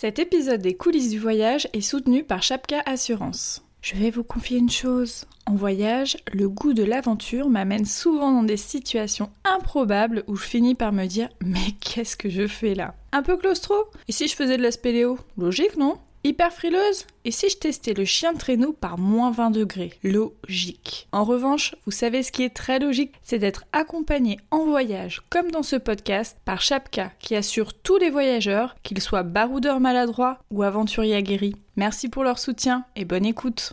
Cet épisode des coulisses du voyage est soutenu par Chapka Assurance. Je vais vous confier une chose. En voyage, le goût de l'aventure m'amène souvent dans des situations improbables où je finis par me dire Mais qu'est-ce que je fais là? Un peu claustro? Et si je faisais de la spéléo? Logique, non? Hyper frileuse Et si je testais le chien de traîneau par moins 20 degrés? Logique. En revanche, vous savez ce qui est très logique, c'est d'être accompagné en voyage, comme dans ce podcast, par Chapka, qui assure tous les voyageurs, qu'ils soient baroudeurs maladroits ou aventuriers aguerris. Merci pour leur soutien et bonne écoute.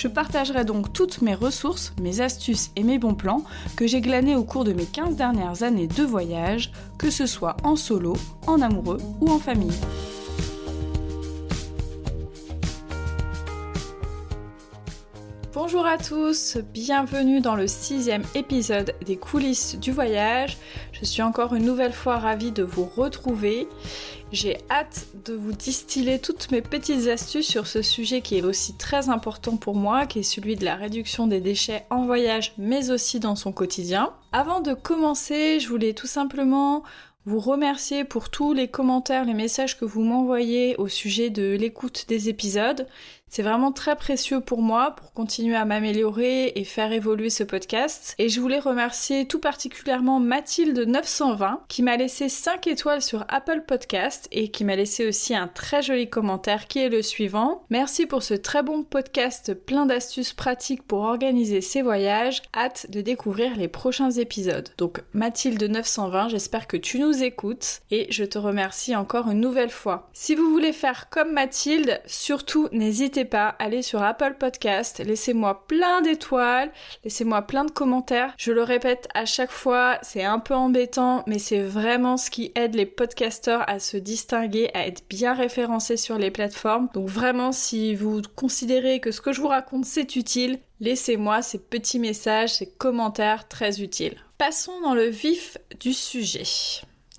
Je partagerai donc toutes mes ressources, mes astuces et mes bons plans que j'ai glanés au cours de mes 15 dernières années de voyage, que ce soit en solo, en amoureux ou en famille. Bonjour à tous, bienvenue dans le sixième épisode des coulisses du voyage. Je suis encore une nouvelle fois ravie de vous retrouver. J'ai hâte de vous distiller toutes mes petites astuces sur ce sujet qui est aussi très important pour moi, qui est celui de la réduction des déchets en voyage, mais aussi dans son quotidien. Avant de commencer, je voulais tout simplement vous remercier pour tous les commentaires, les messages que vous m'envoyez au sujet de l'écoute des épisodes. C'est vraiment très précieux pour moi pour continuer à m'améliorer et faire évoluer ce podcast. Et je voulais remercier tout particulièrement Mathilde 920 qui m'a laissé 5 étoiles sur Apple Podcast et qui m'a laissé aussi un très joli commentaire qui est le suivant. Merci pour ce très bon podcast plein d'astuces pratiques pour organiser ses voyages. Hâte de découvrir les prochains épisodes. Donc Mathilde 920, j'espère que tu nous écoutes et je te remercie encore une nouvelle fois. Si vous voulez faire comme Mathilde, surtout n'hésitez pas, allez sur Apple Podcast, laissez-moi plein d'étoiles, laissez-moi plein de commentaires. Je le répète à chaque fois, c'est un peu embêtant, mais c'est vraiment ce qui aide les podcasteurs à se distinguer, à être bien référencés sur les plateformes. Donc vraiment, si vous considérez que ce que je vous raconte c'est utile, laissez-moi ces petits messages, ces commentaires très utiles. Passons dans le vif du sujet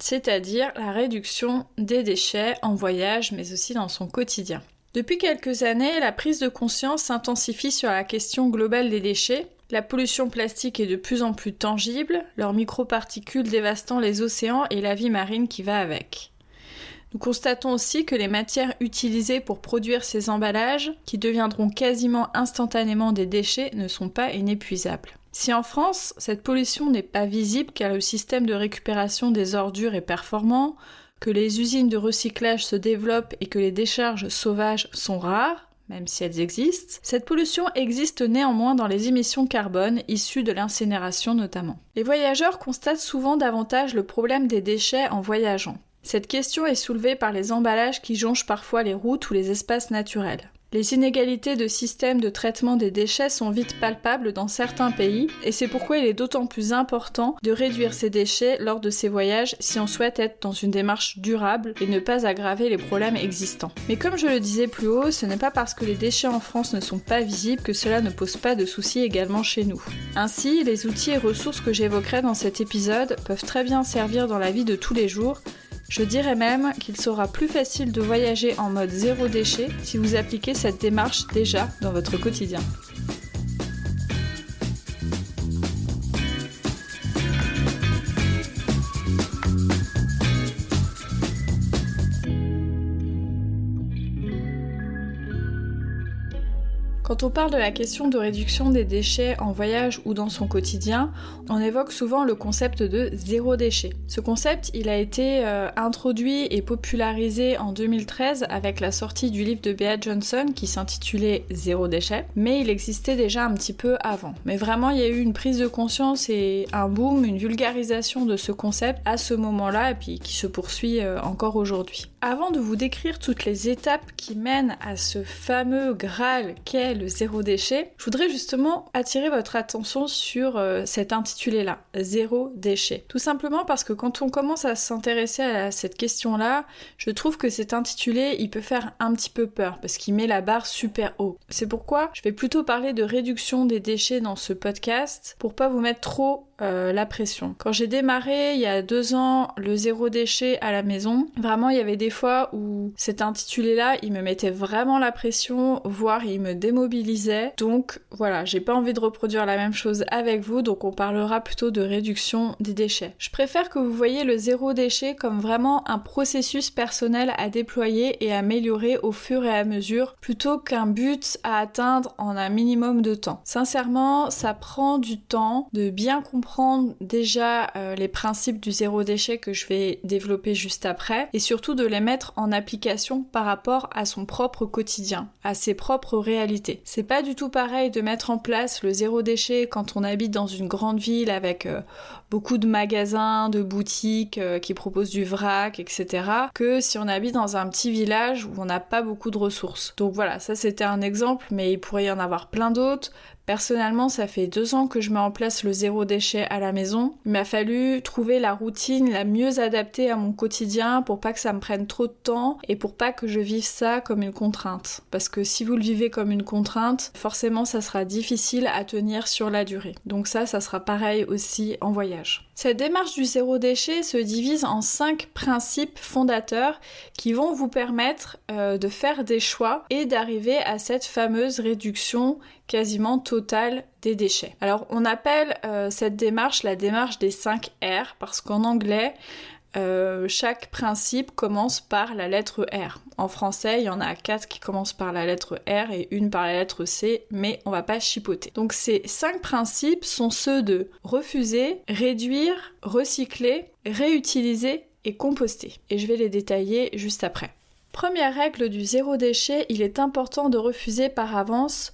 c'est-à-dire la réduction des déchets en voyage mais aussi dans son quotidien. Depuis quelques années, la prise de conscience s'intensifie sur la question globale des déchets. La pollution plastique est de plus en plus tangible, leurs microparticules dévastant les océans et la vie marine qui va avec. Nous constatons aussi que les matières utilisées pour produire ces emballages, qui deviendront quasiment instantanément des déchets, ne sont pas inépuisables. Si en France, cette pollution n'est pas visible car le système de récupération des ordures est performant, que les usines de recyclage se développent et que les décharges sauvages sont rares, même si elles existent, cette pollution existe néanmoins dans les émissions carbone issues de l'incinération notamment. Les voyageurs constatent souvent davantage le problème des déchets en voyageant. Cette question est soulevée par les emballages qui jonchent parfois les routes ou les espaces naturels. Les inégalités de système de traitement des déchets sont vite palpables dans certains pays et c'est pourquoi il est d'autant plus important de réduire ces déchets lors de ces voyages si on souhaite être dans une démarche durable et ne pas aggraver les problèmes existants. Mais comme je le disais plus haut, ce n'est pas parce que les déchets en France ne sont pas visibles que cela ne pose pas de soucis également chez nous. Ainsi, les outils et ressources que j'évoquerai dans cet épisode peuvent très bien servir dans la vie de tous les jours je dirais même qu'il sera plus facile de voyager en mode zéro déchet si vous appliquez cette démarche déjà dans votre quotidien. Quand on parle de la question de réduction des déchets en voyage ou dans son quotidien, on évoque souvent le concept de zéro déchet. Ce concept, il a été euh, introduit et popularisé en 2013 avec la sortie du livre de Bea Johnson qui s'intitulait Zéro déchet, mais il existait déjà un petit peu avant. Mais vraiment, il y a eu une prise de conscience et un boom, une vulgarisation de ce concept à ce moment-là et puis qui se poursuit euh, encore aujourd'hui. Avant de vous décrire toutes les étapes qui mènent à ce fameux Graal qu'est zéro déchet, je voudrais justement attirer votre attention sur euh, cet intitulé-là, zéro déchet. Tout simplement parce que quand on commence à s'intéresser à cette question-là, je trouve que cet intitulé, il peut faire un petit peu peur parce qu'il met la barre super haut. C'est pourquoi je vais plutôt parler de réduction des déchets dans ce podcast pour pas vous mettre trop euh, la pression. Quand j'ai démarré il y a deux ans le zéro déchet à la maison, vraiment il y avait des fois où cet intitulé-là, il me mettait vraiment la pression, voire il me démobilisait. Donc voilà, j'ai pas envie de reproduire la même chose avec vous, donc on parlera plutôt de réduction des déchets. Je préfère que vous voyez le zéro déchet comme vraiment un processus personnel à déployer et améliorer au fur et à mesure, plutôt qu'un but à atteindre en un minimum de temps. Sincèrement, ça prend du temps de bien comprendre déjà euh, les principes du zéro déchet que je vais développer juste après et surtout de les mettre en application par rapport à son propre quotidien, à ses propres réalités. C'est pas du tout pareil de mettre en place le zéro déchet quand on habite dans une grande ville avec euh, beaucoup de magasins, de boutiques euh, qui proposent du vrac, etc. que si on habite dans un petit village où on n'a pas beaucoup de ressources. Donc voilà, ça c'était un exemple, mais il pourrait y en avoir plein d'autres. Personnellement, ça fait deux ans que je mets en place le zéro déchet à la maison. Il m'a fallu trouver la routine la mieux adaptée à mon quotidien pour pas que ça me prenne trop de temps et pour pas que je vive ça comme une contrainte. Parce que si vous le vivez comme une contrainte, forcément ça sera difficile à tenir sur la durée. Donc ça, ça sera pareil aussi en voyage. Cette démarche du zéro déchet se divise en cinq principes fondateurs qui vont vous permettre euh, de faire des choix et d'arriver à cette fameuse réduction quasiment totale des déchets. Alors on appelle euh, cette démarche la démarche des 5 R parce qu'en anglais euh, chaque principe commence par la lettre R. En français, il y en a quatre qui commencent par la lettre R et une par la lettre C, mais on va pas chipoter. Donc ces cinq principes sont ceux de refuser, réduire, recycler, réutiliser et composter. Et je vais les détailler juste après. Première règle du zéro déchet, il est important de refuser par avance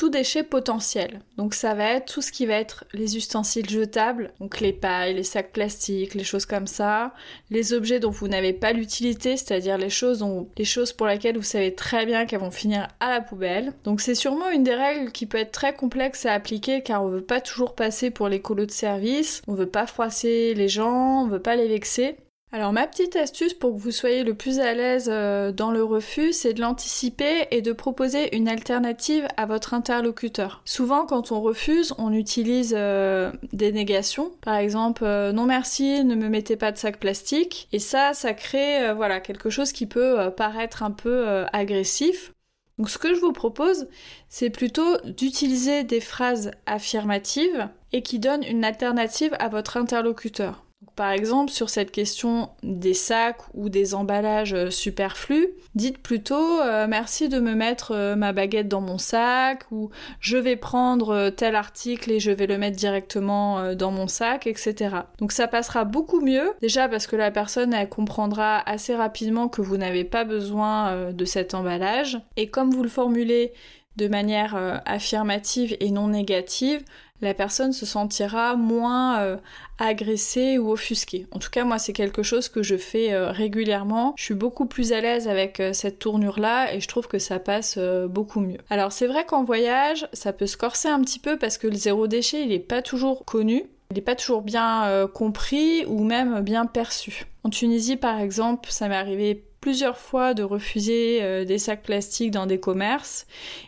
tout déchet potentiel. Donc ça va être tout ce qui va être les ustensiles jetables, donc les pailles, les sacs plastiques, les choses comme ça, les objets dont vous n'avez pas l'utilité, c'est-à-dire les choses dont les choses pour lesquelles vous savez très bien qu'elles vont finir à la poubelle. Donc c'est sûrement une des règles qui peut être très complexe à appliquer car on veut pas toujours passer pour les de service, on veut pas froisser les gens, on veut pas les vexer. Alors ma petite astuce pour que vous soyez le plus à l'aise euh, dans le refus, c'est de l'anticiper et de proposer une alternative à votre interlocuteur. Souvent quand on refuse, on utilise euh, des négations. Par exemple, euh, non merci, ne me mettez pas de sac plastique. Et ça, ça crée voilà quelque chose qui peut paraître un peu agressif. Donc ce que je vous propose, c'est plutôt d'utiliser des phrases affirmatives et qui donnent une alternative à votre interlocuteur. Par exemple, sur cette question des sacs ou des emballages euh, superflus, dites plutôt euh, merci de me mettre euh, ma baguette dans mon sac ou je vais prendre tel article et je vais le mettre directement dans mon sac, etc. Donc ça passera beaucoup mieux, déjà parce que la personne elle comprendra assez rapidement que vous n'avez pas besoin de cet emballage et comme vous le formulez de manière affirmative et non négative, la personne se sentira moins euh, agressée ou offusquée. En tout cas, moi, c'est quelque chose que je fais euh, régulièrement. Je suis beaucoup plus à l'aise avec euh, cette tournure-là et je trouve que ça passe beaucoup mieux. Alors, c'est vrai qu'en voyage, ça peut se corser un petit peu parce que le zéro déchet, il n'est pas toujours connu. Il n'est pas toujours bien compris ou même bien perçu. En Tunisie, par exemple, ça m'est arrivé plusieurs fois de refuser euh, des sacs plastiques dans des commerces.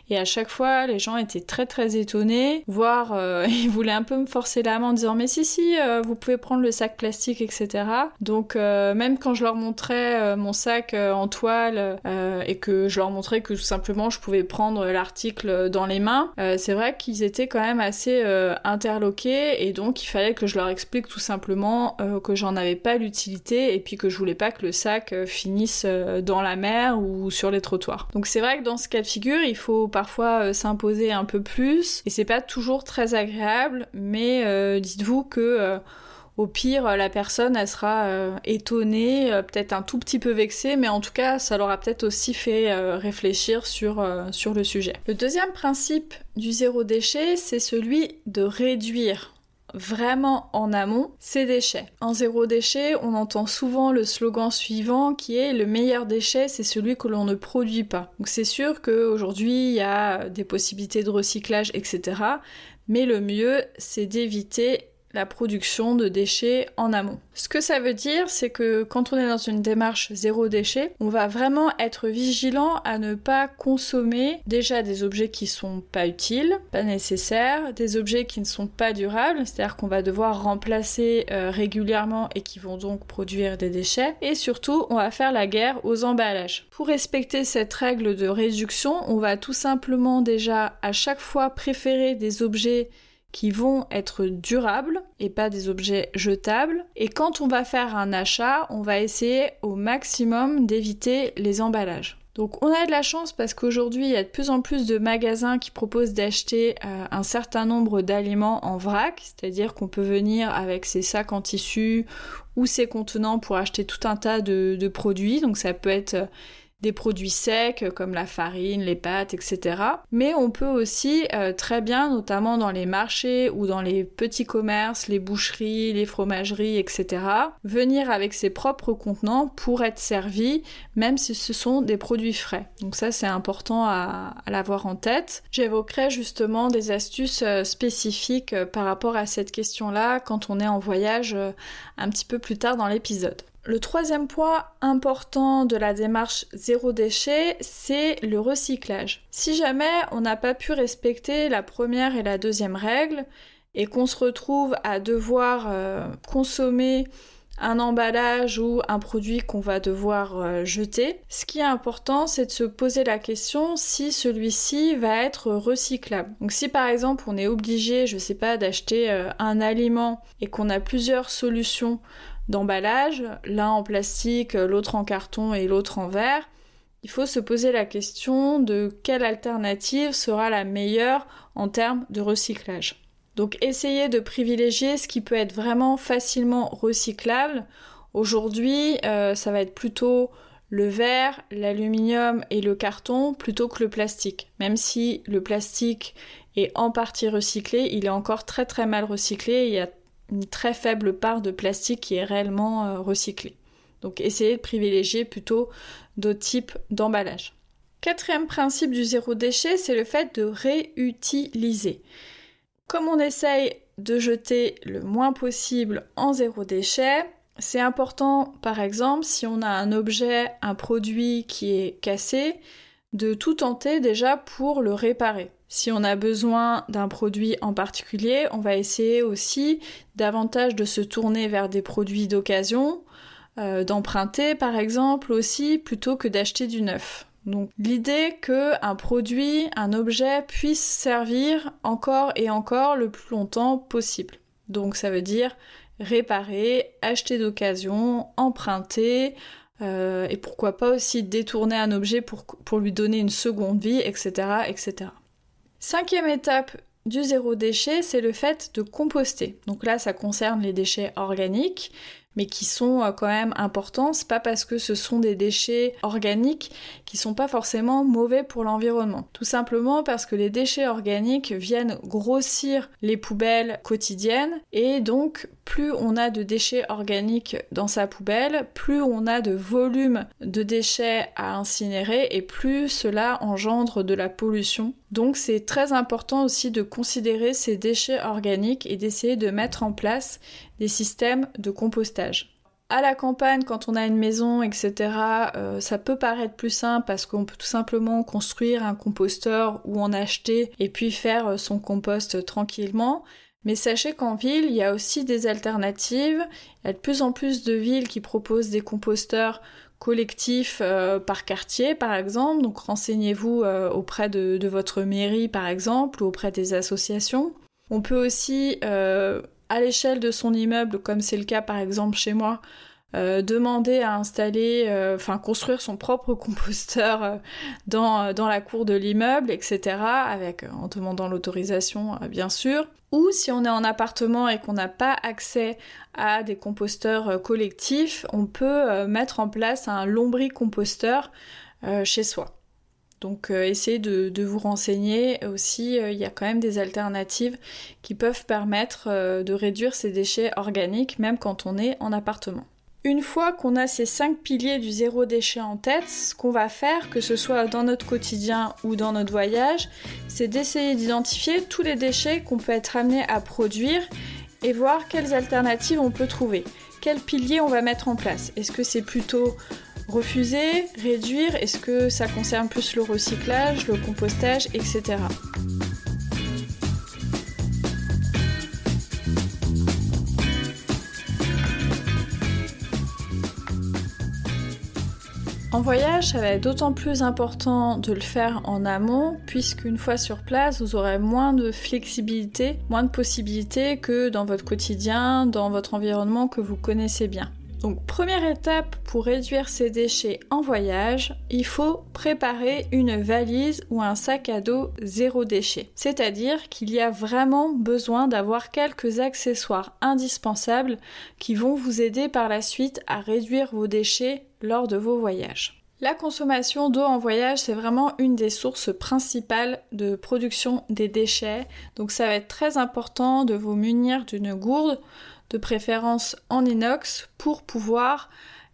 Et à chaque fois les gens étaient très très étonnés voire euh, ils voulaient un peu me forcer la main en disant mais si si euh, vous pouvez prendre le sac plastique etc donc même quand je leur montrais mon sac en toile et que je leur montrais que tout simplement je pouvais prendre l'article dans les mains c'est vrai qu'ils étaient quand même assez interloqués. Et donc il fallait que je leur explique tout simplement que j'en avais pas l'utilité et puis que je voulais pas que le sac finisse euh, dans la mer ou sur les trottoirs. Donc c'est vrai que dans ce cas de figure, il faut parfois euh, s'imposer un peu plus et c'est pas toujours très agréable, mais euh, dites-vous que au pire, la personne, elle sera étonnée, peut-être un tout petit peu vexée, mais en tout cas, ça l'aura peut-être aussi fait réfléchir sur, sur le sujet. Le deuxième principe du zéro déchet, c'est celui de réduire vraiment en amont ces déchets. En zéro déchet, on entend souvent le slogan suivant qui est le meilleur déchet, c'est celui que l'on ne produit pas. Donc c'est sûr qu'aujourd'hui, il y a des possibilités de recyclage, etc. Mais le mieux, c'est d'éviter la production de déchets en amont. Ce que ça veut dire, c'est que quand on est dans une démarche zéro déchet, on va vraiment être vigilant à ne pas consommer déjà des objets qui sont pas utiles, pas nécessaires, des objets qui ne sont pas durables, c'est-à-dire qu'on va devoir remplacer euh, régulièrement et qui vont donc produire des déchets, et surtout, on va faire la guerre aux emballages. Pour respecter cette règle de réduction, on va tout simplement déjà à chaque fois préférer des objets qui vont être durables et pas des objets jetables. Et quand on va faire un achat, on va essayer au maximum d'éviter les emballages. Donc on a de la chance parce qu'aujourd'hui il y a de plus en plus de magasins qui proposent d'acheter euh, un certain nombre d'aliments en vrac, c'est-à-dire qu'on peut venir avec ses sacs en tissu ou ses contenants pour acheter tout un tas de, de produits. Donc ça peut être des produits secs comme la farine, les pâtes, etc. Mais on peut aussi euh, très bien, notamment dans les marchés ou dans les petits commerces, les boucheries, les fromageries, etc., venir avec ses propres contenants pour être servi, même si ce sont des produits frais. Donc ça, c'est important à, l'avoir en tête. J'évoquerai justement des astuces euh, spécifiques euh, par rapport à cette question-là quand on est en voyage un petit peu plus tard dans l'épisode. Le troisième point important de la démarche zéro déchet, c'est le recyclage. Si jamais on n'a pas pu respecter la première et la deuxième règle et qu'on se retrouve à devoir euh, consommer un emballage ou un produit qu'on va devoir euh, jeter, ce qui est important, c'est de se poser la question si celui-ci va être recyclable. Donc si par exemple on est obligé, je sais pas, d'acheter euh, un aliment et qu'on a plusieurs solutions d'emballage, l'un en plastique, l'autre en carton et l'autre en verre, il faut se poser la question de quelle alternative sera la meilleure en termes de recyclage. Donc essayez de privilégier ce qui peut être vraiment facilement recyclable. Aujourd'hui, euh, ça va être plutôt le verre, l'aluminium et le carton plutôt que le plastique. Même si le plastique est en partie recyclé, il est encore très très mal recyclé. Il y a très faible part de plastique qui est réellement euh, recyclée. Donc essayez de privilégier plutôt d'autres types d'emballage. Quatrième principe du zéro déchet, c'est le fait de réutiliser. Comme on essaye de jeter le moins possible en zéro déchet, c'est important par exemple si on a un objet, un produit qui est cassé, de tout tenter déjà pour le réparer. Si on a besoin d'un produit en particulier, on va essayer aussi davantage de se tourner vers des produits d'occasion, euh, d'emprunter par exemple aussi, plutôt que d'acheter du neuf. Donc l'idée que un produit, un objet puisse servir encore et encore le plus longtemps possible. Donc ça veut dire réparer, acheter d'occasion, emprunter, euh, et pourquoi pas aussi détourner un objet pour, pour lui donner une seconde vie, etc., etc. Cinquième étape du zéro déchet, c'est le fait de composter. Donc là, ça concerne les déchets organiques, mais qui sont euh, quand même importants. C'est pas parce que ce sont des déchets organiques qui sont pas forcément mauvais pour l'environnement. Tout simplement parce que les déchets organiques viennent grossir les poubelles quotidiennes et donc plus on a de déchets organiques dans sa poubelle, plus on a de volume de déchets à incinérer et plus cela engendre de la pollution. Donc c'est très important aussi de considérer ces déchets organiques et d'essayer de mettre en place des systèmes de compostage. À la campagne, quand on a une maison, etc., euh, ça peut paraître plus simple parce qu'on peut tout simplement construire un composteur ou en acheter et puis faire son compost tranquillement. Mais sachez qu'en ville, il y a aussi des alternatives. Il y a de plus en plus de villes qui proposent des composteurs collectifs euh, par quartier, par exemple. Donc renseignez-vous euh, auprès de, votre mairie, par exemple, ou auprès des associations. On peut aussi, euh, à l'échelle de son immeuble, comme c'est le cas par exemple chez moi, euh, demander à installer, euh, enfin construire son propre composteur euh, dans, la cour de l'immeuble, etc. Avec, en demandant l'autorisation, bien sûr. Ou si on est en appartement et qu'on n'a pas accès à des composteurs collectifs, on peut mettre en place un lombricomposteur chez soi. Donc essayez de, vous renseigner aussi, il y a quand même des alternatives qui peuvent permettre de réduire ces déchets organiques même quand on est en appartement. Une fois qu'on a ces cinq piliers du zéro déchet en tête, ce qu'on va faire, que ce soit dans notre quotidien ou dans notre voyage, c'est d'essayer d'identifier tous les déchets qu'on peut être amené à produire et voir quelles alternatives on peut trouver. Quels piliers on va mettre en place? Est-ce que c'est plutôt refuser, réduire Est-ce que ça concerne plus le recyclage, le compostage, etc. En voyage, ça va être d'autant plus important de le faire en amont, puisqu'une fois sur place, vous aurez moins de flexibilité, moins de possibilités que dans votre quotidien, dans votre environnement que vous connaissez bien. Donc première étape pour réduire ces déchets en voyage, il faut préparer une valise ou un sac à dos zéro déchet. C'est-à-dire qu'il y a vraiment besoin d'avoir quelques accessoires indispensables qui vont vous aider par la suite à réduire vos déchets lors de vos voyages. La consommation d'eau en voyage, c'est vraiment une des sources principales de production des déchets. Donc ça va être très important de vous munir d'une gourde de préférence en inox, pour pouvoir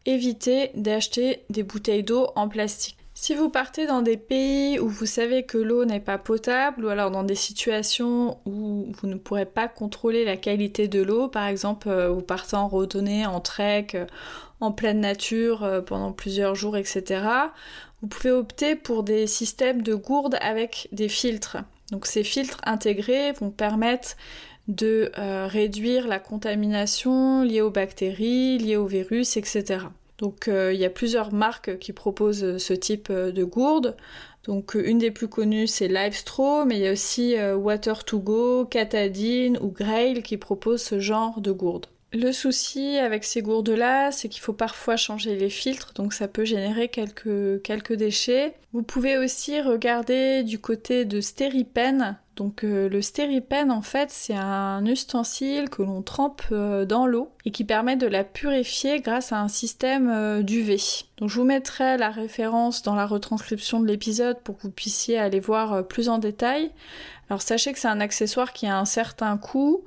éviter d'acheter des bouteilles d'eau en plastique. Si vous partez dans des pays où vous savez que l'eau n'est pas potable, ou alors dans des situations où vous ne pourrez pas contrôler la qualité de l'eau, par exemple euh, vous partez en randonnée, en trek, euh, en pleine nature euh, pendant plusieurs jours, etc., vous pouvez opter pour des systèmes de gourdes avec des filtres. Donc ces filtres intégrés vont permettre de euh, réduire la contamination liée aux bactéries, liée aux virus, etc. Donc euh, il y a plusieurs marques qui proposent ce type euh, de gourde. Donc une des plus connues c'est Livestraw, mais il y a aussi Water2Go, Catadine ou Grail qui proposent ce genre de gourde. Le souci avec ces gourdes-là, c'est qu'il faut parfois changer les filtres, donc ça peut générer quelques, déchets. Vous pouvez aussi regarder du côté de Stéripen. Donc euh, le Stéripen, en fait, c'est un ustensile que l'on trempe euh, dans l'eau et qui permet de la purifier grâce à un système euh, d'UV. Donc je vous mettrai la référence dans la retranscription de l'épisode pour que vous puissiez aller voir plus en détail. Alors sachez que c'est un accessoire qui a un certain coût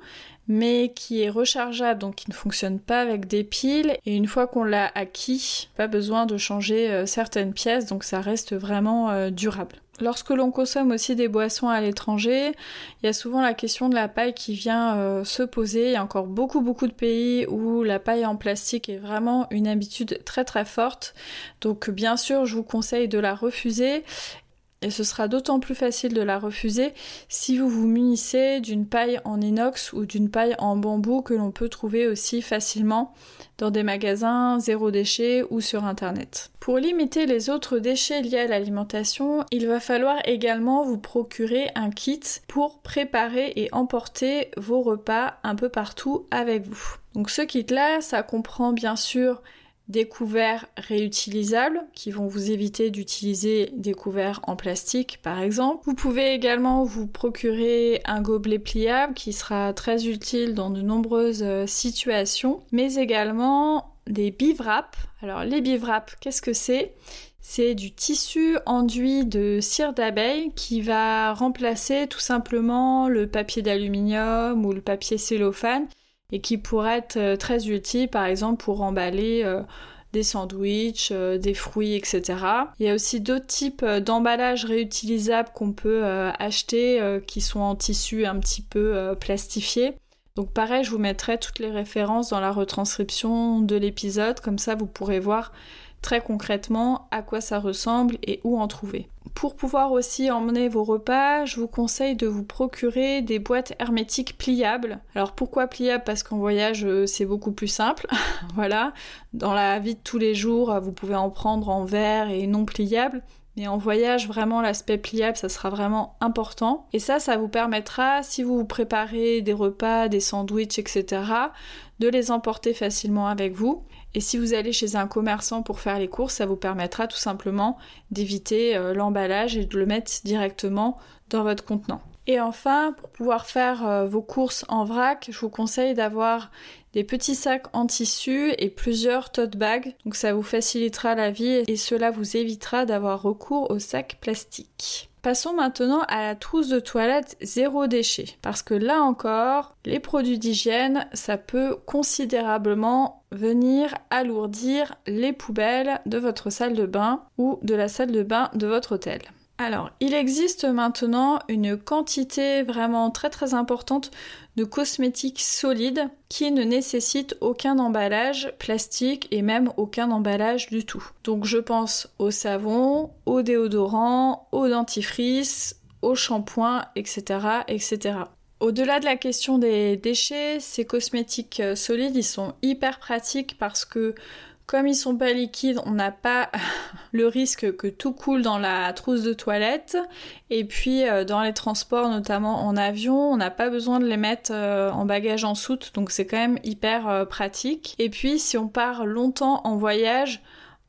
mais qui est rechargeable, donc qui ne fonctionne pas avec des piles. Et une fois qu'on l'a acquis, pas besoin de changer euh, certaines pièces, donc ça reste vraiment euh, durable. Lorsque l'on consomme aussi des boissons à l'étranger, il y a souvent la question de la paille qui vient euh, se poser. Il y a encore beaucoup beaucoup de pays où la paille en plastique est vraiment une habitude très très forte. Donc bien sûr, je vous conseille de la refuser et ce sera d'autant plus facile de la refuser si vous vous munissez d'une paille en inox ou d'une paille en bambou que l'on peut trouver aussi facilement dans des magasins zéro déchet ou sur internet. Pour limiter les autres déchets liés à l'alimentation, il va falloir également vous procurer un kit pour préparer et emporter vos repas un peu partout avec vous. Donc ce kit là, ça comprend bien sûr des couverts réutilisables qui vont vous éviter d'utiliser des couverts en plastique par exemple. Vous pouvez également vous procurer un gobelet pliable qui sera très utile dans de nombreuses euh, situations, mais également des bivraps. Alors les bivraps, qu'est-ce que c'est? C'est du tissu enduit de cire d'abeille qui va remplacer tout simplement le papier d'aluminium ou le papier cellophane et qui pourrait être euh, très utile par exemple pour emballer euh, des sandwichs, euh, des fruits, etc. Il y a aussi d'autres types d'emballages réutilisables qu'on peut acheter qui sont en tissu un petit peu plastifié. Donc pareil, je vous mettrai toutes les références dans la retranscription de l'épisode, comme ça vous pourrez voir très concrètement à quoi ça ressemble et où en trouver. Pour pouvoir aussi emmener vos repas, je vous conseille de vous procurer des boîtes hermétiques pliables. Alors pourquoi pliables? Parce qu'en voyage euh, c'est beaucoup plus simple. voilà. Dans la vie de tous les jours, vous pouvez en prendre en verre et non pliable. Mais en voyage, vraiment, l'aspect pliable, ça sera vraiment important. Et ça, ça vous permettra, si vous préparez des repas, des sandwichs, etc., de les emporter facilement avec vous. Et si vous allez chez un commerçant pour faire les courses, ça vous permettra tout simplement d'éviter euh, l'emballage et de le mettre directement dans votre contenant. Et enfin, pour pouvoir faire euh, vos courses en vrac, je vous conseille d'avoir des petits sacs en tissu et plusieurs tote bags. Donc ça vous facilitera la vie et cela vous évitera d'avoir recours aux sacs plastiques. Passons maintenant à la trousse de toilette zéro déchet. Parce que là encore, les produits d'hygiène, ça peut considérablement venir alourdir les poubelles de votre salle de bain ou de la salle de bain de votre hôtel. Alors, il existe maintenant une quantité vraiment très très importante de cosmétiques solides qui ne nécessitent aucun emballage plastique et même aucun emballage du tout. Donc je pense au savon, au déodorant, au dentifrice, au shampoing, etc. etc. Au-delà de la question des déchets, ces cosmétiques solides, ils sont hyper pratiques parce que comme ils sont pas liquides, on n'a pas le risque que tout coule dans la trousse de toilette. Et puis euh, dans les transports, notamment en avion, on n'a pas besoin de les mettre euh, en bagage en soute, donc c'est quand même hyper euh, pratique. Et puis si on part longtemps en voyage,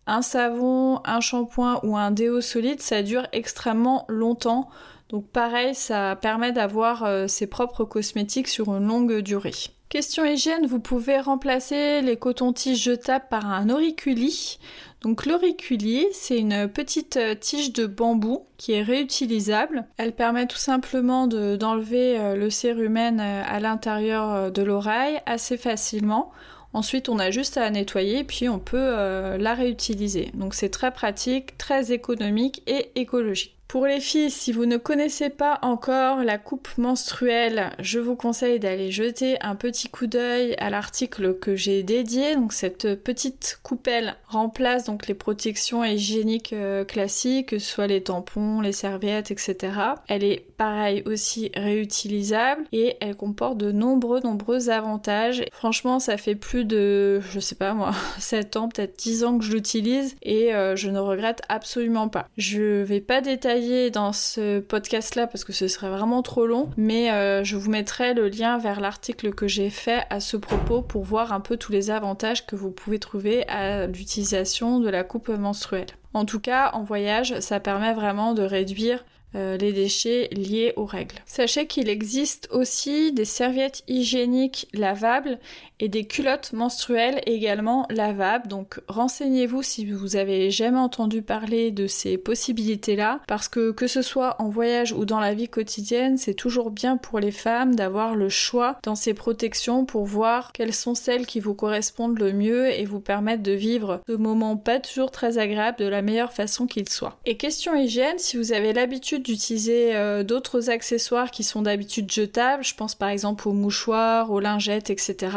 un savon, un shampoing ou un déo solide, ça dure extrêmement longtemps. Donc pareil, ça permet d'avoir ses propres cosmétiques sur une longue durée. Question hygiène, vous pouvez remplacer les cotons-tiges jetables par un auriculi. Donc l'auriculi, c'est une petite euh, tige de bambou qui est réutilisable. Elle permet tout simplement d'enlever euh, le cérumen euh, à l'intérieur de l'oreille assez facilement. Ensuite, on a juste à la nettoyer, puis on peut la réutiliser. Donc c'est très pratique, très économique et écologique. Pour les filles, si vous ne connaissez pas encore la coupe menstruelle, je vous conseille d'aller jeter un petit coup d'œil à l'article que j'ai dédié. Donc cette petite coupelle remplace donc les protections hygiéniques euh, classiques, que ce soit les tampons, les serviettes, etc. Elle est pareil aussi réutilisable et elle comporte de nombreux nombreux avantages. Franchement, ça fait plus de, je sais pas moi, 7 ans, peut-être 10 ans que je l'utilise et euh, je ne regrette absolument pas. Je vais pas détailler dans ce podcast-là parce que ce serait vraiment trop long, mais euh, je vous mettrai le lien vers l'article que j'ai fait à ce propos pour voir un peu tous les avantages que vous pouvez trouver à l'utilisation de la coupe menstruelle. En tout cas, en voyage, ça permet vraiment de réduire euh, les déchets liés aux règles. Sachez qu'il existe aussi des serviettes hygiéniques lavables et des culottes menstruelles également lavables. Donc renseignez-vous si vous avez jamais entendu parler de ces possibilités-là parce que que ce soit en voyage ou dans la vie quotidienne, c'est toujours bien pour les femmes d'avoir le choix dans ces protections pour voir quelles sont celles qui vous correspondent le mieux et vous permettent de vivre ce moment pas toujours très agréable de la meilleure façon qu'il soit. Et question hygiène, si vous avez l'habitude d'utiliser euh, d'autres accessoires qui sont d'habitude jetables, je pense par exemple aux mouchoirs, aux lingettes, etc.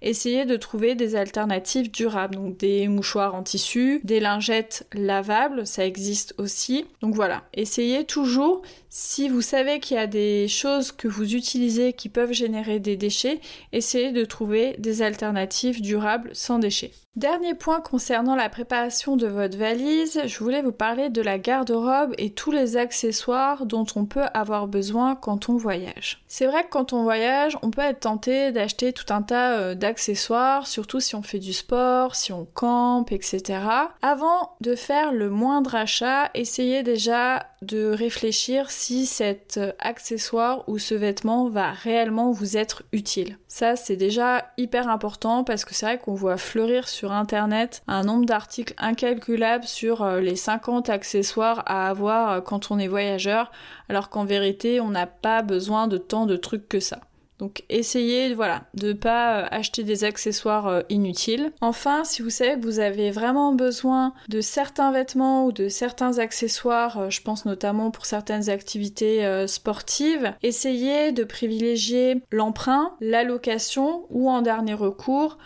Essayez de trouver des alternatives durables, donc des mouchoirs en tissu, des lingettes lavables, ça existe aussi. Donc voilà, essayez toujours, si vous savez qu'il y a des choses que vous utilisez qui peuvent générer des déchets, essayez de trouver des alternatives durables sans déchets. Dernier point concernant la préparation de votre valise, je voulais vous parler de la garde-robe et tous les accessoires dont on peut avoir besoin quand on voyage. C'est vrai que quand on voyage, on peut être tenté d'acheter tout un tas euh, d'accessoires, surtout si on fait du sport, si on campe, etc. Avant de faire le moindre achat, essayez déjà de réfléchir cet accessoire ou ce vêtement va réellement vous être utile. Ça, c'est déjà hyper important parce que c'est vrai qu'on voit fleurir sur internet un nombre d'articles incalculable sur euh, les 50 accessoires à avoir euh, quand on est voyageur, alors qu'en vérité, on n'a pas besoin de tant de trucs que ça. Donc essayez voilà, de ne pas euh, acheter des accessoires euh, inutiles. Enfin, si vous savez que vous avez vraiment besoin de certains vêtements ou de certains accessoires, euh, je pense notamment pour certaines activités sportives, essayez de privilégier l'emprunt, la location ou en dernier recours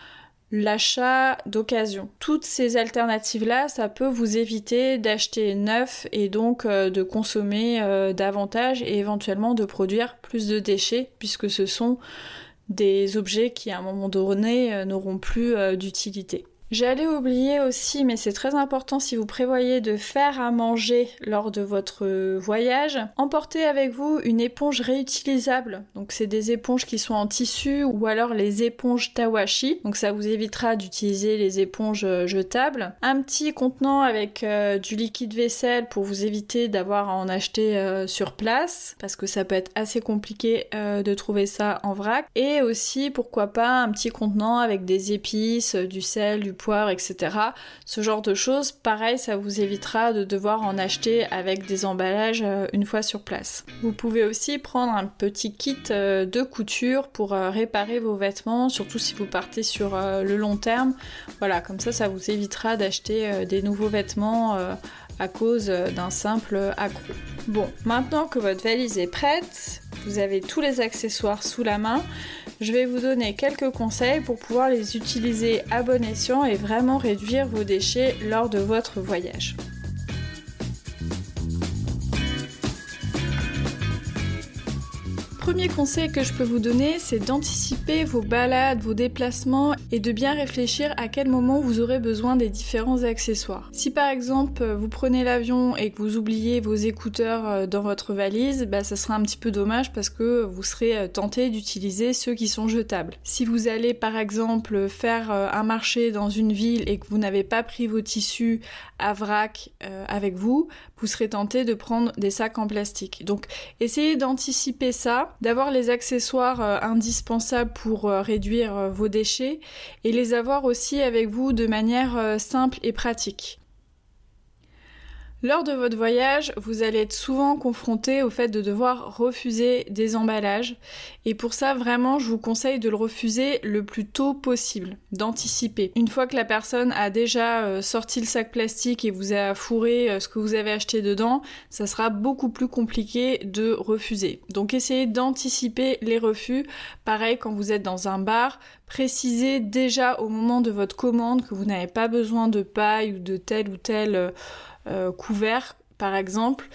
l'achat d'occasion. Toutes ces alternatives-là, ça peut vous éviter d'acheter neuf et donc euh, de consommer euh, davantage et éventuellement de produire plus de déchets puisque ce sont des objets qui à un moment donné euh, n'auront plus d'utilité. J'allais oublier aussi, mais c'est très important si vous prévoyez de faire à manger lors de votre voyage, emportez avec vous une éponge réutilisable. Donc c'est des éponges qui sont en tissu ou alors les éponges Tawashi. Donc ça vous évitera d'utiliser les éponges euh, jetables. Un petit contenant avec euh, du liquide vaisselle pour vous éviter d'avoir à en acheter euh, sur place parce que ça peut être assez compliqué de trouver ça en vrac. Et aussi pourquoi pas un petit contenant avec des épices, du sel, du poire, etc. Ce genre de choses, pareil, ça vous évitera de devoir en acheter avec des emballages euh, une fois sur place. Vous pouvez aussi prendre un petit kit euh, de couture pour euh, réparer vos vêtements, surtout si vous partez sur le long terme. Voilà, comme ça, ça vous évitera d'acheter des nouveaux vêtements à cause d'un simple accro. Bon, maintenant que votre valise est prête, vous avez tous les accessoires sous la main, je vais vous donner quelques conseils pour pouvoir les utiliser à bon escient et vraiment réduire vos déchets lors de votre voyage. Premier conseil que je peux vous donner, c'est d'anticiper vos balades, vos déplacements et de bien réfléchir à quel moment vous aurez besoin des différents accessoires. Si par exemple vous prenez l'avion et que vous oubliez vos écouteurs euh, dans votre valise, bah ça sera un petit peu dommage parce que vous serez euh, tenté d'utiliser ceux qui sont jetables. Si vous allez par exemple faire euh, un marché dans une ville et que vous n'avez pas pris vos tissus à vrac avec vous, vous serez tenté de prendre des sacs en plastique. Donc essayez d'anticiper ça d'avoir les accessoires euh, indispensables pour euh, réduire euh, vos déchets et les avoir aussi avec vous de manière simple et pratique. Lors de votre voyage, vous allez être souvent confronté au fait de devoir refuser des emballages et pour ça vraiment je vous conseille de le refuser le plus tôt possible, d'anticiper. Une fois que la personne a déjà euh, sorti le sac plastique et vous a fourré euh, ce que vous avez acheté dedans, ça sera beaucoup plus compliqué de refuser. Donc essayez d'anticiper les refus. Pareil quand vous êtes dans un bar, précisez déjà au moment de votre commande que vous n'avez pas besoin de paille ou de tel ou tel euh, couvert par exemple,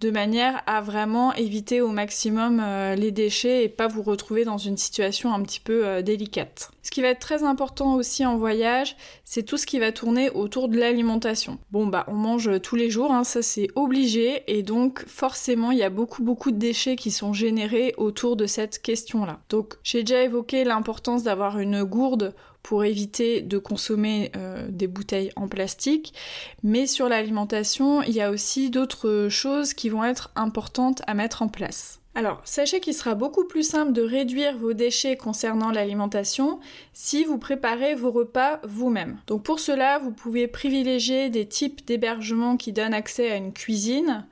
de manière à vraiment éviter au maximum euh, les déchets et pas vous retrouver dans une situation un petit peu euh, délicate. Ce qui va être très important aussi en voyage, c'est tout ce qui va tourner autour de l'alimentation. Bon bah on mange tous les jours, hein, ça c'est obligé et donc forcément il y a beaucoup beaucoup de déchets qui sont générés autour de cette question-là. Donc j'ai déjà évoqué l'importance d'avoir une gourde pour éviter de consommer euh, des bouteilles en plastique. Mais sur l'alimentation, il y a aussi d'autres choses qui vont être importantes à mettre en place. Alors, sachez qu'il sera beaucoup plus simple de réduire vos déchets concernant l'alimentation si vous préparez vos repas vous-même. Donc pour cela, vous pouvez privilégier des types d'hébergements qui donnent accès à une cuisine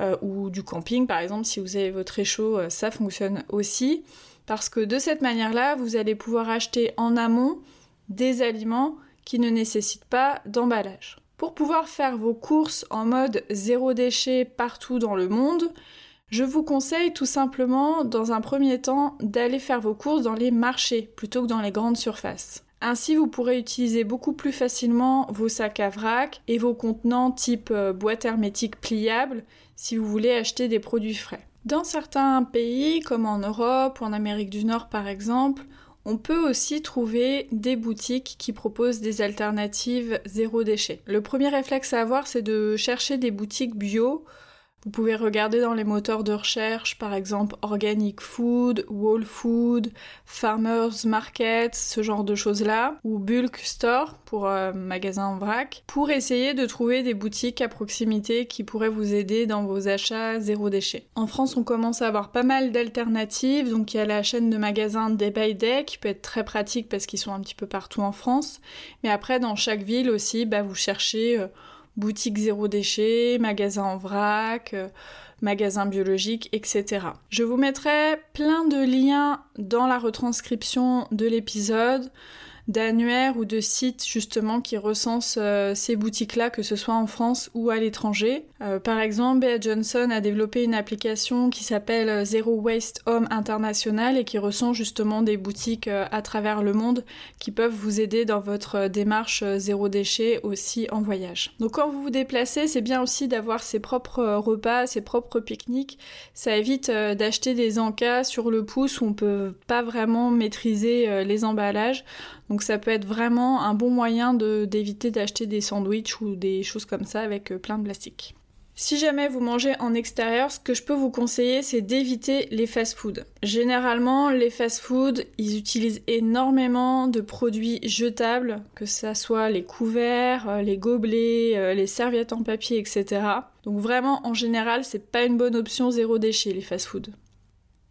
euh, ou du camping par exemple, si vous avez votre réchaud, euh, ça fonctionne aussi parce que de cette manière-là, vous allez pouvoir acheter en amont des aliments qui ne nécessitent pas d'emballage. Pour pouvoir faire vos courses en mode zéro déchet partout dans le monde, je vous conseille tout simplement, dans un premier temps, d'aller faire vos courses dans les marchés plutôt que dans les grandes surfaces. Ainsi, vous pourrez utiliser beaucoup plus facilement vos sacs à vrac et vos contenants type euh, boîte hermétique pliable si vous voulez acheter des produits frais. Dans certains pays, comme en Europe ou en Amérique du Nord par exemple, on peut aussi trouver des boutiques qui proposent des alternatives zéro déchet. Le premier réflexe à avoir, c'est de chercher des boutiques bio vous pouvez regarder dans les moteurs de recherche, par exemple Organic Food, Whole Food, Farmers Market, ce genre de choses-là, ou Bulk Store pour euh, magasin en vrac, pour essayer de trouver des boutiques à proximité qui pourraient vous aider dans vos achats zéro déchet. En France, on commence à avoir pas mal d'alternatives, donc il y a la chaîne de magasins Day by Day qui peut être très pratique parce qu'ils sont un petit peu partout en France, mais après dans chaque ville aussi, bah, vous cherchez euh, boutique zéro déchet, magasin en vrac, euh, magasin biologique, etc. Je vous mettrai plein de liens dans la retranscription de l'épisode d'annuaires ou de sites justement qui recensent euh, ces boutiques-là, que ce soit en France ou à l'étranger. Euh, par exemple, Bea Johnson a développé une application qui s'appelle euh, Zero Waste Home International et qui recense justement des boutiques à travers le monde qui peuvent vous aider dans votre démarche zéro déchet aussi en voyage. Donc quand vous vous déplacez, c'est bien aussi d'avoir ses propres repas, ses propres pique-niques. Ça évite d'acheter des encas sur le pouce où on peut pas vraiment maîtriser les emballages. Donc ça peut être vraiment un bon moyen d'éviter d'acheter des sandwichs ou des choses comme ça avec euh, plein de plastique. Si jamais vous mangez en extérieur, ce que je peux vous conseiller, c'est d'éviter les fast-foods. Généralement, les fast-foods, ils utilisent énormément de produits jetables, que ce soit les couverts, euh, les gobelets, euh, les serviettes en papier, etc. Donc vraiment, en général, c'est pas une bonne option zéro déchet, les fast-foods.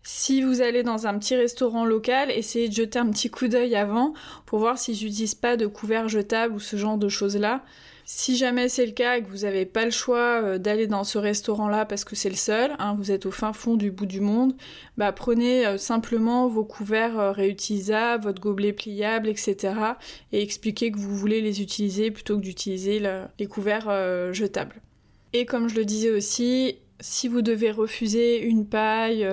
Si vous allez dans un petit restaurant local, essayez de jeter un petit coup d'œil avant pour voir s'ils n'utilisent pas de couverts jetables ou ce genre de choses-là. Si jamais c'est le cas et que vous n'avez pas le choix euh, d'aller dans ce restaurant-là parce que c'est le seul, hein, vous êtes au fin fond du bout du monde, bah prenez euh, simplement vos couverts euh, réutilisables, votre gobelet pliable, etc. et expliquez que vous voulez les utiliser plutôt que d'utiliser les couverts jetables. Et comme je le disais aussi, si vous devez refuser une paille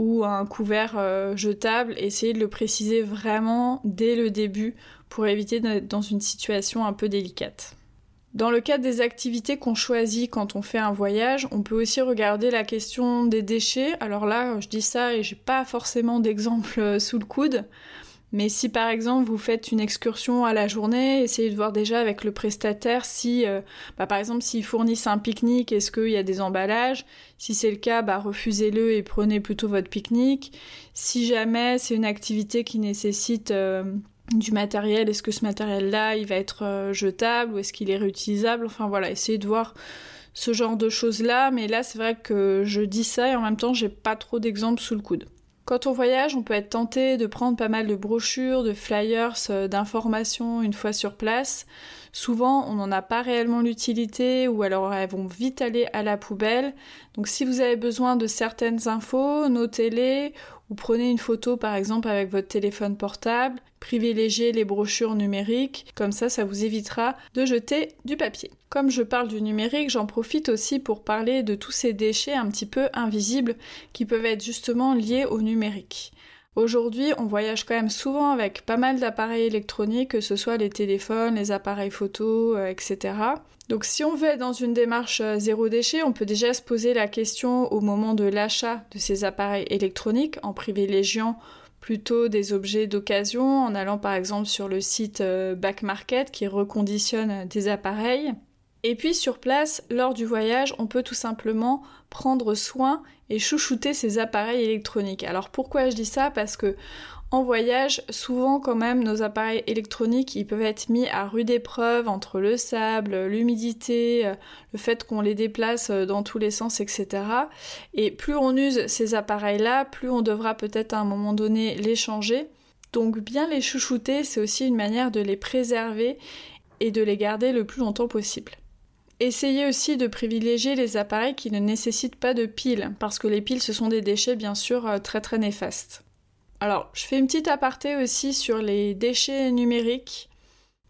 ou un couvert jetable, essayez de le préciser vraiment dès le début pour éviter d'être dans une situation un peu délicate. Dans le cadre des activités qu'on choisit quand on fait un voyage, on peut aussi regarder la question des déchets. Alors là, je dis ça et j'ai pas forcément d'exemple euh, sous le coude. Mais si par exemple vous faites une excursion à la journée, essayez de voir déjà avec le prestataire si, euh, bah, par exemple, s'ils fournissent un pique-nique, est-ce qu'il y a des emballages? Si c'est le cas, bah, refusez-le et prenez plutôt votre pique-nique. Si jamais c'est une activité qui nécessite euh, du matériel, est-ce que ce matériel-là, il va être euh, jetable ou est-ce qu'il est réutilisable? Enfin voilà, essayez de voir ce genre de choses-là, mais là c'est vrai que je dis ça et en même temps j'ai pas trop d'exemples sous le coude. Quand on voyage, on peut être tenté de prendre pas mal de brochures, de flyers, euh, d'informations une fois sur place. Souvent, on n'en a pas réellement l'utilité ou alors elles vont vite aller à la poubelle. Donc si vous avez besoin de certaines infos, notez-les ou prenez une photo par exemple avec votre téléphone portable, privilégiez les brochures numériques, comme ça ça vous évitera de jeter du papier. Comme je parle du numérique, j'en profite aussi pour parler de tous ces déchets un petit peu invisibles qui peuvent être justement liés au numérique. Aujourd'hui, on voyage quand même souvent avec pas mal d'appareils électroniques, que ce soit les téléphones, les appareils photo, euh, etc. Donc si on veut être dans une démarche euh, zéro déchet, on peut déjà se poser la question au moment de l'achat de ces appareils électroniques en privilégiant plutôt des objets d'occasion en allant par exemple sur le site euh, Back Market qui reconditionne des appareils. Et puis sur place, lors du voyage, on peut tout simplement prendre soin et chouchouter ses appareils électroniques. Alors pourquoi je dis ça? Parce que en voyage, souvent quand même nos appareils électroniques, ils peuvent être mis à rude épreuve entre le sable, l'humidité, euh, le fait qu'on les déplace euh, dans tous les sens, etc. Et plus on use ces appareils-là, plus on devra peut-être à un moment donné les changer. Donc bien les chouchouter, c'est aussi une manière de les préserver et de les garder le plus longtemps possible. Essayez aussi de privilégier les appareils qui ne nécessitent pas de piles, parce que les piles ce sont des déchets bien sûr euh, très très néfastes. Alors, je fais une petite aparté aussi sur les déchets numériques.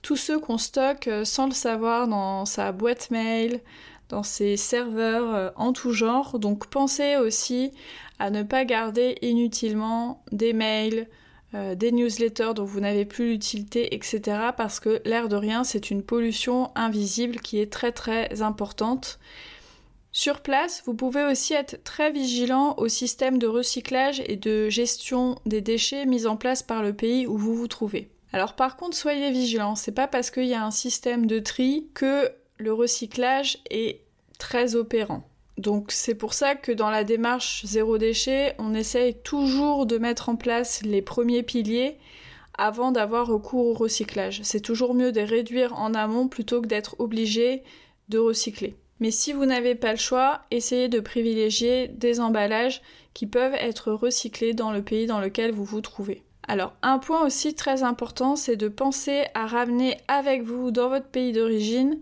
Tous ceux qu'on stocke euh, sans le savoir dans sa boîte mail, dans ses serveurs euh, en tout genre. Donc pensez aussi à ne pas garder inutilement des mails, euh, des newsletters dont vous n'avez plus l'utilité, etc. Parce que l'air de rien, c'est une pollution invisible qui est très très importante. Sur place, vous pouvez aussi être très vigilant au système de recyclage et de gestion des déchets mis en place par le pays où vous vous trouvez. Alors par contre, soyez vigilants, c'est pas parce qu'il y a un système de tri que le recyclage est très opérant. Donc c'est pour ça que dans la démarche zéro déchet, on essaye toujours de mettre en place les premiers piliers avant d'avoir recours au recyclage. C'est toujours mieux de réduire en amont plutôt que d'être obligé de recycler. Mais si vous n'avez pas le choix, essayez de privilégier des emballages qui peuvent être recyclés dans le pays dans lequel vous vous trouvez. Alors un point aussi très important, c'est de penser à ramener avec vous dans votre pays d'origine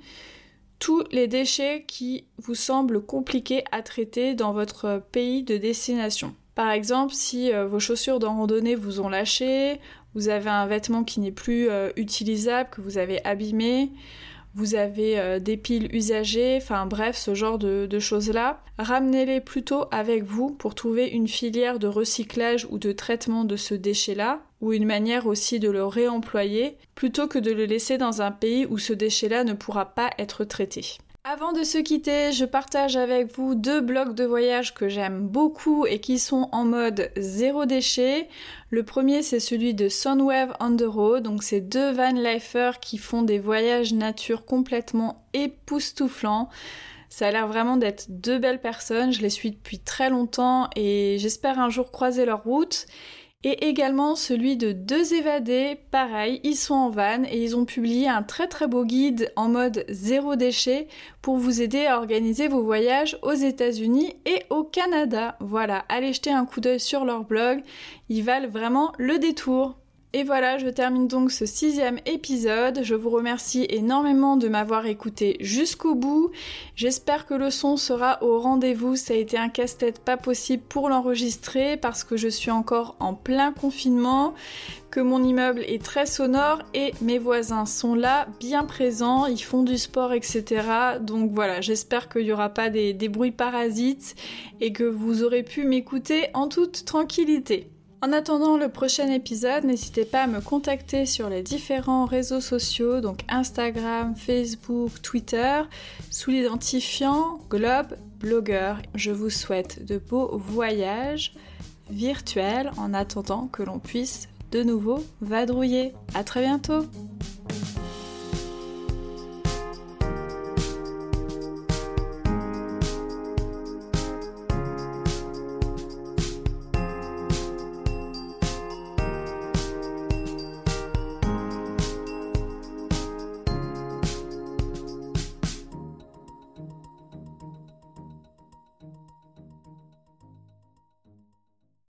tous les déchets qui vous semblent compliqués à traiter dans votre pays de destination. Par exemple, si euh, vos chaussures de randonnée vous ont lâché, vous avez un vêtement qui n'est plus euh, utilisable, que vous avez abîmé, vous avez euh, des piles usagées, enfin bref, ce genre de, choses-là. Ramenez-les plutôt avec vous pour trouver une filière de recyclage ou de traitement de ce déchet-là, ou une manière aussi de le réemployer, plutôt que de le laisser dans un pays où ce déchet-là ne pourra pas être traité. Avant de se quitter, je partage avec vous deux blogs de voyage que j'aime beaucoup et qui sont en mode zéro déchet. Le premier c'est celui de Sunwave on the Road, donc c'est deux van lifers qui font des voyages nature complètement époustouflants. Ça a l'air vraiment d'être deux belles personnes, je les suis depuis très longtemps et j'espère un jour croiser leur route et également celui de Deux évadés, pareil, ils sont en van et ils ont publié un très très beau guide en mode zéro déchet pour vous aider à organiser vos voyages aux États-Unis et au Canada. Voilà, allez jeter un coup d'œil sur leur blog, ils valent vraiment le détour. Et voilà, je termine donc ce sixième épisode. Je vous remercie énormément de m'avoir écouté jusqu'au bout. J'espère que le son sera au rendez-vous. Ça a été un casse-tête pas possible pour l'enregistrer parce que je suis encore en plein confinement, que mon immeuble est très sonore et mes voisins sont là, bien présents, ils font du sport, etc. Donc voilà, j'espère qu'il n'y aura pas des, bruits parasites et que vous aurez pu m'écouter en toute tranquillité. En attendant le prochain épisode, n'hésitez pas à me contacter sur les différents réseaux sociaux, donc Instagram, Facebook, Twitter, sous l'identifiant Globe Blogger. Je vous souhaite de beaux voyages virtuels en attendant que l'on puisse de nouveau vadrouiller. À très bientôt!